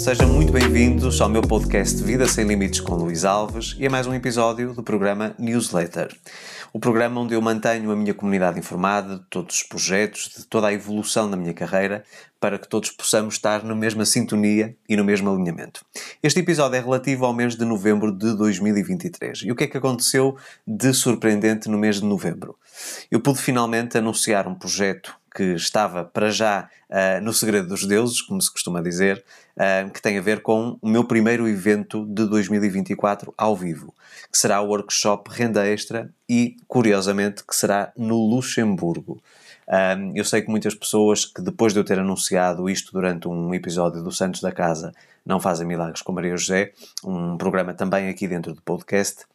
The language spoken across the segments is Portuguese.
sejam muito bem-vindos ao meu podcast Vida Sem Limites com Luís Alves e a mais um episódio do programa Newsletter. O programa onde eu mantenho a minha comunidade informada de todos os projetos, de toda a evolução da minha carreira, para que todos possamos estar na mesma sintonia e no mesmo alinhamento. Este episódio é relativo ao mês de novembro de 2023. E o que é que aconteceu de surpreendente no mês de novembro? Eu pude finalmente anunciar um projeto que estava para já uh, no segredo dos deuses, como se costuma dizer, uh, que tem a ver com o meu primeiro evento de 2024 ao vivo, que será o workshop Renda Extra e, curiosamente, que será no Luxemburgo. Um, eu sei que muitas pessoas que depois de eu ter anunciado isto durante um episódio do Santos da Casa não fazem milagres com Maria José, um programa também aqui dentro do podcast,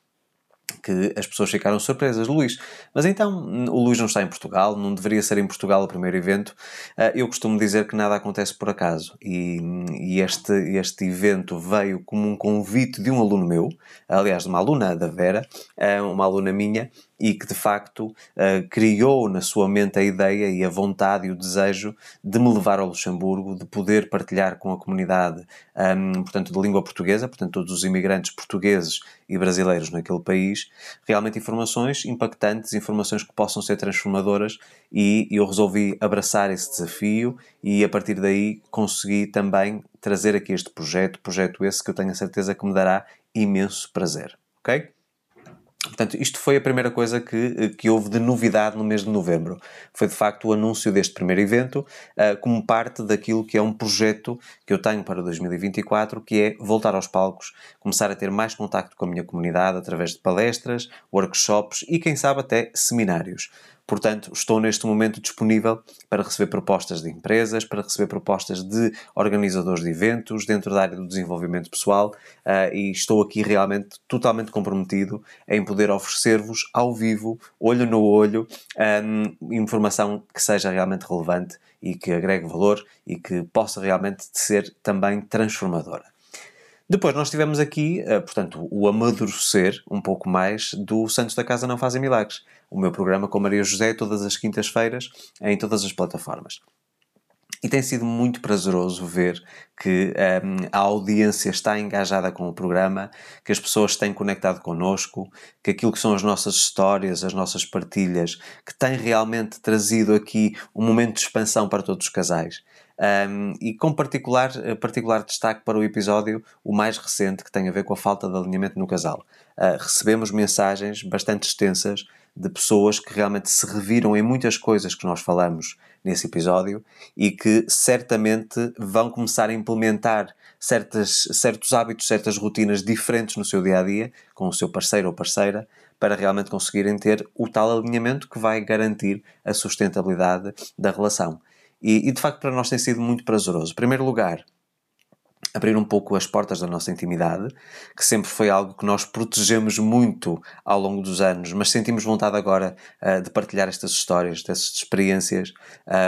que as pessoas ficaram surpresas. Luís, mas então o Luís não está em Portugal, não deveria ser em Portugal o primeiro evento. Ah, eu costumo dizer que nada acontece por acaso e, e este, este evento veio como um convite de um aluno meu, aliás, de uma aluna da Vera, ah, uma aluna minha, e que de facto uh, criou na sua mente a ideia e a vontade e o desejo de me levar ao Luxemburgo, de poder partilhar com a comunidade, um, portanto, de língua portuguesa, portanto, todos os imigrantes portugueses e brasileiros naquele país, realmente informações impactantes, informações que possam ser transformadoras e eu resolvi abraçar esse desafio e a partir daí consegui também trazer aqui este projeto, projeto esse que eu tenho a certeza que me dará imenso prazer, ok? Portanto, isto foi a primeira coisa que, que houve de novidade no mês de novembro. Foi de facto o anúncio deste primeiro evento, uh, como parte daquilo que é um projeto que eu tenho para 2024, que é voltar aos palcos, começar a ter mais contacto com a minha comunidade através de palestras, workshops e, quem sabe, até seminários. Portanto, estou neste momento disponível para receber propostas de empresas, para receber propostas de organizadores de eventos dentro da área do desenvolvimento pessoal uh, e estou aqui realmente totalmente comprometido em poder oferecer-vos ao vivo, olho no olho, um, informação que seja realmente relevante e que agregue valor e que possa realmente ser também transformadora. Depois nós tivemos aqui, uh, portanto, o amadurecer um pouco mais do Santos da Casa Não Fazem Milagres, o meu programa com Maria José todas as quintas-feiras em todas as plataformas. E tem sido muito prazeroso ver que um, ehm, a audiência está engajada com o programa, que as pessoas têm conectado connosco, que aquilo que são as nossas histórias, as nossas partilhas, que tem realmente trazido aqui um momento de expansão para todos os casais. Um, e com particular, particular destaque para o episódio, o mais recente, que tem a ver com a falta de alinhamento no casal. Uh, recebemos mensagens bastante extensas de pessoas que realmente se reviram em muitas coisas que nós falamos nesse episódio e que certamente vão começar a implementar certas, certos hábitos, certas rotinas diferentes no seu dia a dia, com o seu parceiro ou parceira, para realmente conseguirem ter o tal alinhamento que vai garantir a sustentabilidade da relação. E, e de facto para nós tem sido muito prazeroso. Em primeiro lugar, abrir um pouco as portas da nossa intimidade, que sempre foi algo que nós protegemos muito ao longo dos anos, mas sentimos vontade agora uh, de partilhar estas histórias, dessas experiências,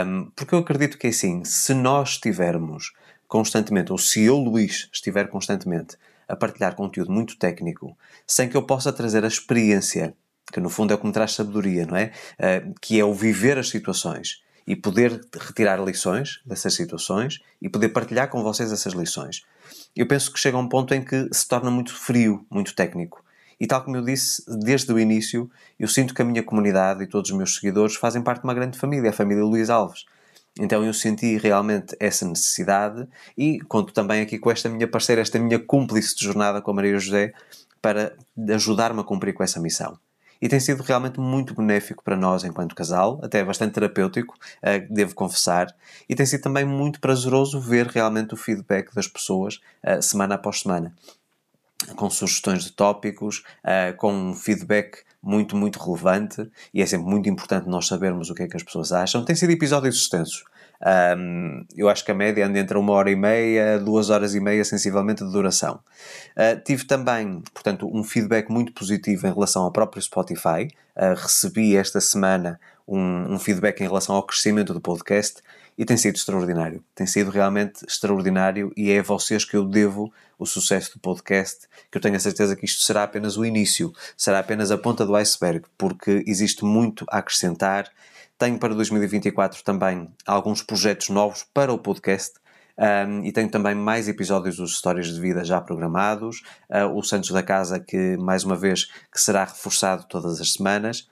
um, porque eu acredito que é assim, se nós estivermos constantemente, ou se eu, Luís, estiver constantemente a partilhar conteúdo muito técnico, sem que eu possa trazer a experiência, que no fundo é o que me traz sabedoria, não é? Uh, que é o viver as situações e poder retirar lições dessas situações e poder partilhar com vocês essas lições. Eu penso que chega a um ponto em que se torna muito frio, muito técnico. E tal como eu disse desde o início, eu sinto que a minha comunidade e todos os meus seguidores fazem parte de uma grande família, a família Luís Alves. Então eu senti realmente essa necessidade e conto também aqui com esta minha parceira, esta minha cúmplice de jornada com a Maria José, para ajudar-me a cumprir com essa missão e tem sido realmente muito benéfico para nós enquanto casal, até bastante terapêutico, uh, devo confessar, e tem sido também muito prazeroso ver realmente o feedback das pessoas uh, semana após semana, com sugestões de tópicos, uh, com feedback muito, muito relevante, e é sempre muito importante nós sabermos o que é que as pessoas acham. Tem sido episódios extensos. Um, eu acho que a média anda entre uma hora e meia, duas horas e meia, sensivelmente, de duração. Uh, tive também, portanto, um feedback muito positivo em relação ao próprio Spotify. Uh, recebi esta semana um, um, feedback em relação ao crescimento do podcast e tem sido extraordinário. Tem sido realmente extraordinário e é a vocês que eu devo o sucesso do podcast, que eu tenho a certeza que isto será apenas o início, será apenas a ponta do iceberg, porque existe muito a acrescentar tenho para 2024 também alguns projetos novos para o podcast. Um, e tenho também mais episódios dos Histórias de Vida já programados. Uh, o Santos da Casa, que mais uma vez que será reforçado todas as semanas.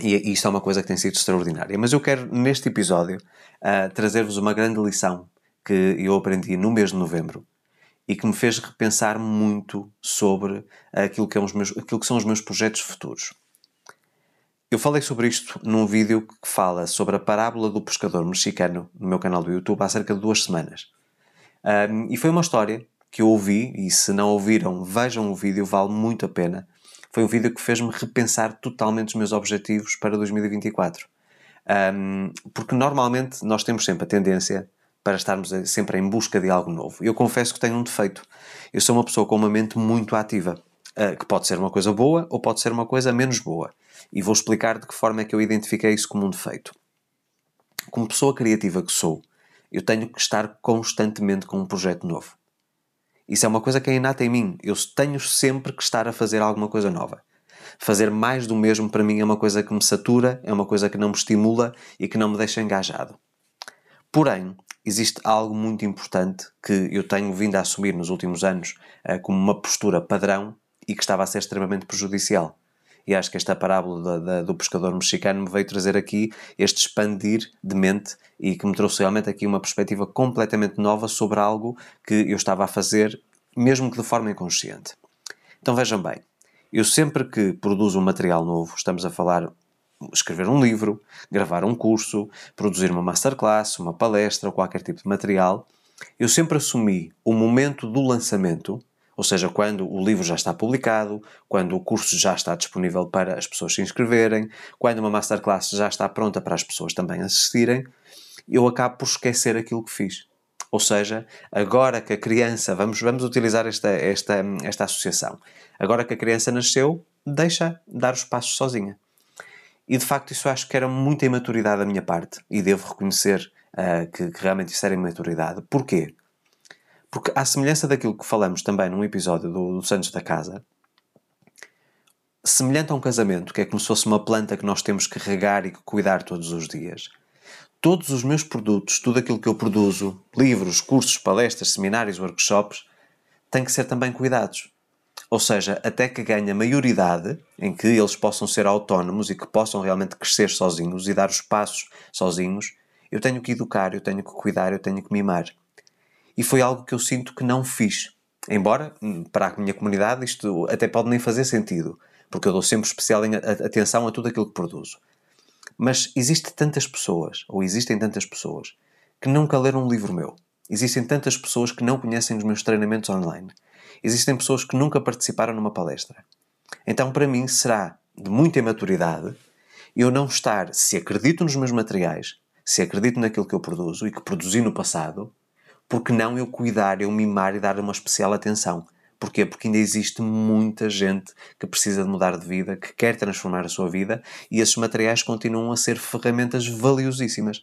E isto é uma coisa que tem sido extraordinária. Mas eu quero, neste episódio, uh, trazer-vos uma grande lição que eu aprendi no mês de novembro e que me fez repensar muito sobre aquilo que, é meus, aquilo que são os meus projetos futuros. Eu falei sobre isto num vídeo que fala sobre a parábola do pescador mexicano no meu canal do YouTube há cerca de duas semanas. Um, e foi uma história que eu ouvi, e se não ouviram, vejam o vídeo, vale muito a pena. Foi um vídeo que fez-me repensar totalmente os meus objetivos para 2024. Um, porque normalmente nós temos sempre a tendência para estarmos sempre em busca de algo novo. Eu confesso que tenho um defeito. Eu sou uma pessoa com uma mente muito ativa, uh, que pode ser uma coisa boa ou pode ser uma coisa menos boa. E vou explicar de que forma é que eu identifiquei isso como um defeito. Como pessoa criativa que sou, eu tenho que estar constantemente com um projeto novo. Isso é uma coisa que é inata em mim. Eu tenho sempre que estar a fazer alguma coisa nova. Fazer mais do mesmo para mim é uma coisa que me satura, é uma coisa que não me estimula e que não me deixa engajado. Porém, existe algo muito importante que eu tenho vindo a assumir nos últimos anos uh, como uma postura padrão e que estava a ser extremamente prejudicial. E acho que esta parábola da, da, do pescador mexicano me veio trazer aqui este expandir de mente e que me trouxe realmente aqui uma perspectiva completamente nova sobre algo que eu estava a fazer, mesmo que de forma inconsciente. Então vejam bem, eu sempre que produzo um material novo, estamos a falar escrever um livro, gravar um curso, produzir uma masterclass, uma palestra ou qualquer tipo de material, eu sempre assumi o momento do lançamento ou seja, quando o livro já está publicado, quando o curso já está disponível para as pessoas se inscreverem, quando uma masterclass já está pronta para as pessoas também assistirem, eu acabo por esquecer aquilo que fiz. Ou seja, agora que a criança, vamos, vamos utilizar esta, esta, esta associação, agora que a criança nasceu, deixa dar os passos sozinha. E de facto, isso acho que era muita imaturidade da minha parte, e devo reconhecer uh, que, que realmente isso era imaturidade. Porquê? Porque, à semelhança daquilo que falamos também num episódio do, do Santos da Casa, semelhante a um casamento, que é como se fosse uma planta que nós temos que regar e que cuidar todos os dias, todos os meus produtos, tudo aquilo que eu produzo, livros, cursos, palestras, seminários, workshops, têm que ser também cuidados. Ou seja, até que ganhe a maioridade em que eles possam ser autónomos e que possam realmente crescer sozinhos e dar os passos sozinhos, eu tenho que educar, eu tenho que cuidar, eu tenho que mimar e foi algo que eu sinto que não fiz. Embora, hum, para a minha comunidade, isto até pode nem fazer sentido, porque eu dou sempre especial atenção a tudo aquilo que produzo. Mas existem tantas pessoas, ou existem tantas pessoas, que nunca leram um livro meu. Existem tantas pessoas que não conhecem os meus treinamentos online. Existem pessoas que nunca participaram numa palestra. Então, para mim, será de muita imaturidade eu não estar, se acredito nos meus materiais, se acredito naquilo que eu produzo e que produzi no passado, porque não eu cuidar, eu mimar e dar uma especial atenção? Porquê? Porque ainda existe muita gente que precisa de mudar de vida, que quer transformar a sua vida e esses materiais continuam a ser ferramentas valiosíssimas.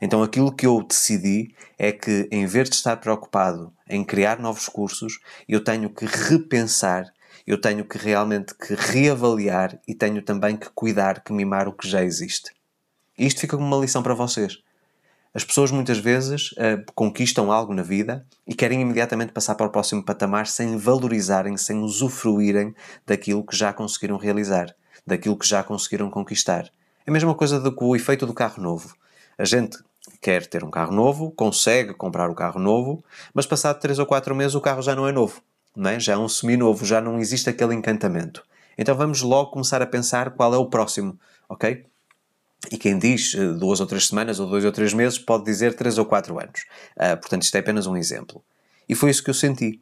Então aquilo que eu decidi é que, em vez de estar preocupado em criar novos cursos, eu tenho que repensar, eu tenho que realmente que reavaliar e tenho também que cuidar, que mimar o que já existe. E isto fica como uma lição para vocês. As pessoas muitas vezes uh, conquistam algo na vida e querem imediatamente passar para o próximo patamar sem valorizarem, sem usufruírem daquilo que já conseguiram realizar, daquilo que já conseguiram conquistar. É a mesma coisa do que o efeito do carro novo. A gente quer ter um carro novo, consegue comprar o carro novo, mas passado 3 ou 4 meses o carro já não é novo, não é? já é um semi-novo, já não existe aquele encantamento. Então vamos logo começar a pensar qual é o próximo, ok? E quem diz eh, duas ou três semanas ou dois ou três meses pode dizer três ou quatro anos. Uh, portanto, isto é apenas um exemplo. E foi isso que eu senti.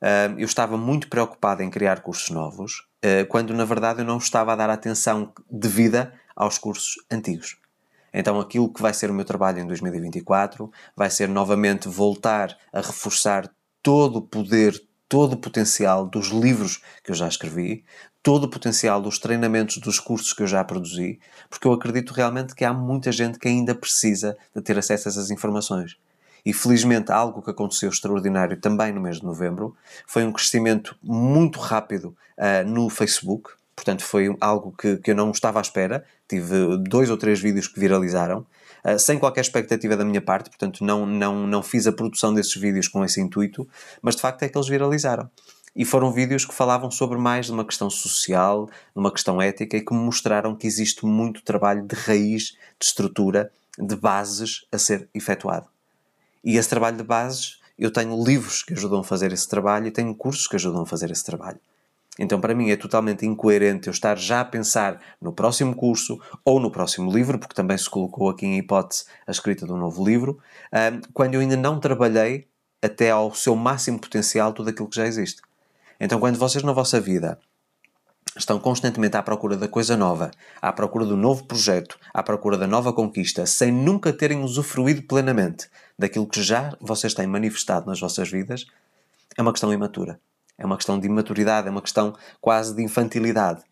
Uh, eu estava muito preocupado em criar cursos novos, uh, quando na verdade eu não estava a dar atenção devida aos cursos antigos. Então, aquilo que vai ser o meu trabalho em 2024 vai ser novamente voltar a reforçar todo o poder, todo o potencial dos livros que eu já escrevi, todo o potencial dos treinamentos, dos cursos que eu já produzi, porque eu acredito realmente que há muita gente que ainda precisa de ter acesso a essas informações. E felizmente algo que aconteceu extraordinário também no mês de novembro foi um crescimento muito rápido uh, no Facebook. Portanto, foi algo que, que eu não estava à espera. Tive dois ou três vídeos que viralizaram, uh, sem qualquer expectativa da minha parte, portanto não, não, não fiz a produção desses vídeos com esse intuito, mas de facto é que eles viralizaram. E foram vídeos que falavam sobre mais de uma questão social, de uma questão ética e que me mostraram que existe muito trabalho de raiz, de estrutura, de bases a ser efetuado. E esse trabalho de bases, eu tenho livros que ajudam a fazer esse trabalho e tenho cursos que ajudam a fazer esse trabalho. Então, para mim, é totalmente incoerente eu estar já a pensar no próximo curso ou no próximo livro, porque também se colocou aqui em hipótese a escrita de um novo livro, quando eu ainda não trabalhei até ao seu máximo potencial tudo aquilo que já existe. Então, quando vocês na vossa vida estão constantemente à procura da coisa nova, à procura do novo projeto, à procura da nova conquista, sem nunca terem usufruído plenamente daquilo que já vocês têm manifestado nas vossas vidas, é uma questão imatura. É uma questão de imaturidade, é uma questão quase de infantilidade.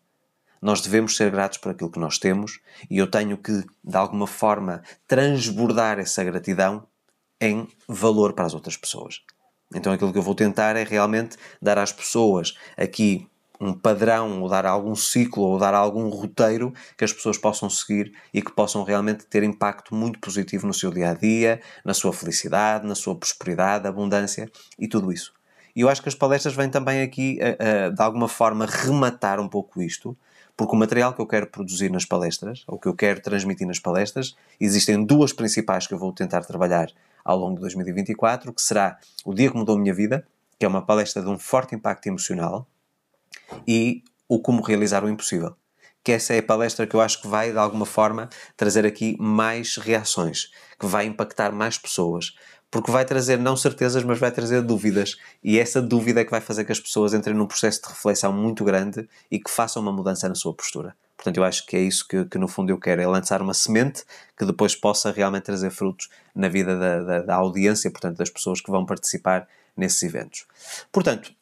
Nós devemos ser gratos por aquilo que nós temos e eu tenho que, de alguma forma, transbordar essa gratidão em valor para as outras pessoas. Então aquilo que eu vou tentar é realmente dar às pessoas aqui um padrão, ou dar algum ciclo, ou dar algum roteiro que as pessoas possam seguir e que possam realmente ter impacto muito positivo no seu dia a dia, na sua felicidade, na sua prosperidade, abundância e tudo isso. E eu acho que as palestras vêm também aqui, a, de alguma forma, rematar um pouco isto, porque o material que eu quero produzir nas palestras, ou que eu quero transmitir nas palestras, existem duas principais que eu vou tentar trabalhar ao longo de 2024, que será O Dia que Mudou a Minha Vida, que é uma palestra de um forte impacto emocional, e o Como Realizar o Impossível. Que essa é a palestra que eu acho que vai, de alguma forma, trazer aqui mais reações, que vai impactar mais pessoas, porque vai trazer não certezas, mas vai trazer dúvidas. E essa dúvida é que vai fazer que as pessoas entrem num processo de reflexão muito grande e que façam uma mudança na sua postura. Portanto, eu acho que é isso que, que no fundo eu quero, é lançar uma semente que depois possa realmente trazer frutos na vida da, da, da audiência, portanto, das pessoas que vão participar nesses eventos. Portanto,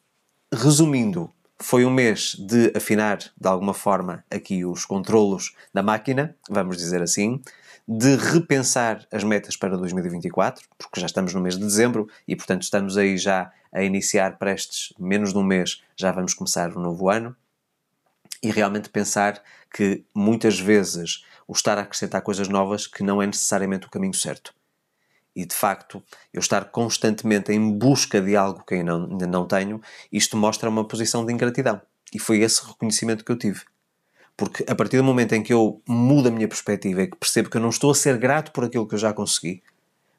resumindo, foi um mês de afinar de alguma forma aqui os controlos da máquina, vamos dizer assim, de repensar as metas para 2024, porque já estamos no mês de dezembro e, portanto, estamos aí já a iniciar prestes menos de um mês, já vamos começar o um novo ano. E realmente pensar que muitas vezes o estar a acrescentar coisas novas que não é necessariamente o caminho certo. E de facto, eu estar constantemente em busca de algo que ainda não, tenho, isto mostra uma posição de ingratidão. E foi esse reconhecimento que eu tive. Porque a partir do momento em que eu mudo a minha perspectiva e que percebo que eu não estou a ser grato por aquilo que eu já consegui,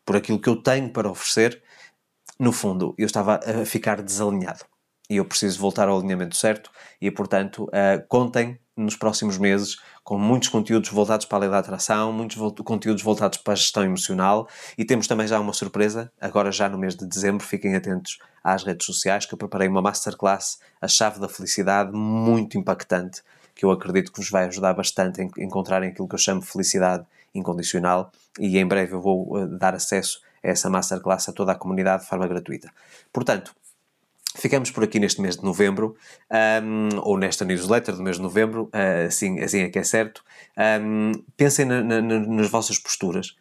por aquilo que eu tenho para oferecer, no fundo eu estava a ficar desalinhado. E eu preciso voltar ao alinhamento certo e, portanto, uh, contem nos próximos meses com muitos conteúdos voltados para a lei da atração, muitos conteúdos voltados para a gestão emocional e temos também já uma surpresa, agora já no mês de dezembro, fiquem atentos às redes sociais que eu preparei uma masterclass, a chave da felicidade, muito impactante, que eu acredito que vos vai ajudar bastante a encontrarem aquilo que eu chamo de felicidade incondicional e em breve eu vou eh, dar acesso a essa masterclass a toda a comunidade de forma gratuita. Portanto, Ficamos por aqui neste mês de novembro, um, ou nesta newsletter do mês de novembro, uh, assim, assim é que é certo. Um, pensem na, na, nas vossas posturas.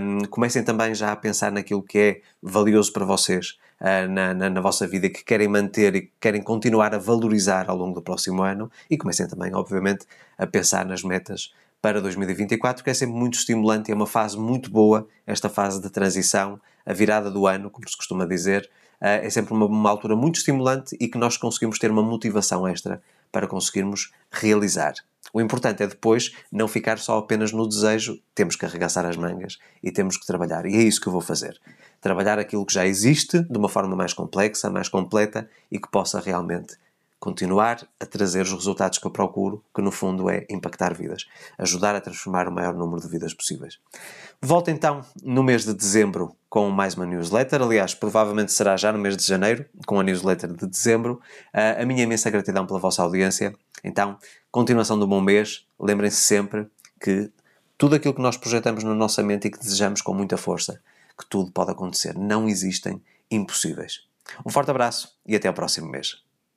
Um, comecem também já a pensar naquilo que é valioso para vocês na, na, na, vossa vida, que querem manter e que querem continuar a valorizar ao longo do próximo ano. E comecem também, obviamente, a pensar nas metas para 2024, que é sempre muito estimulante e é uma fase muito boa, esta fase de transição, a virada do ano, como se costuma dizer, eh, é sempre uma, uma altura muito estimulante e que nós conseguimos ter uma motivação extra para conseguirmos realizar. O importante é depois não ficar só apenas no desejo, temos que arregaçar as mangas e temos que trabalhar. E é isso que eu vou fazer. Trabalhar aquilo que já existe de uma forma mais complexa, mais completa e que possa realmente continuar a trazer os resultados que eu procuro, que no fundo é impactar vidas, ajudar a transformar o maior número de vidas possíveis. Volto então no mês de dezembro com mais uma newsletter, aliás, provavelmente será já no mês de janeiro, com a newsletter de dezembro. Uh, a minha imensa gratidão pela vossa audiência. Então, continuação do bom mês. Lembrem-se sempre que tudo aquilo que nós projetamos na nossa mente e que desejamos com muita força, que tudo pode acontecer. Não existem impossíveis. Um forte abraço e até ao próximo mês.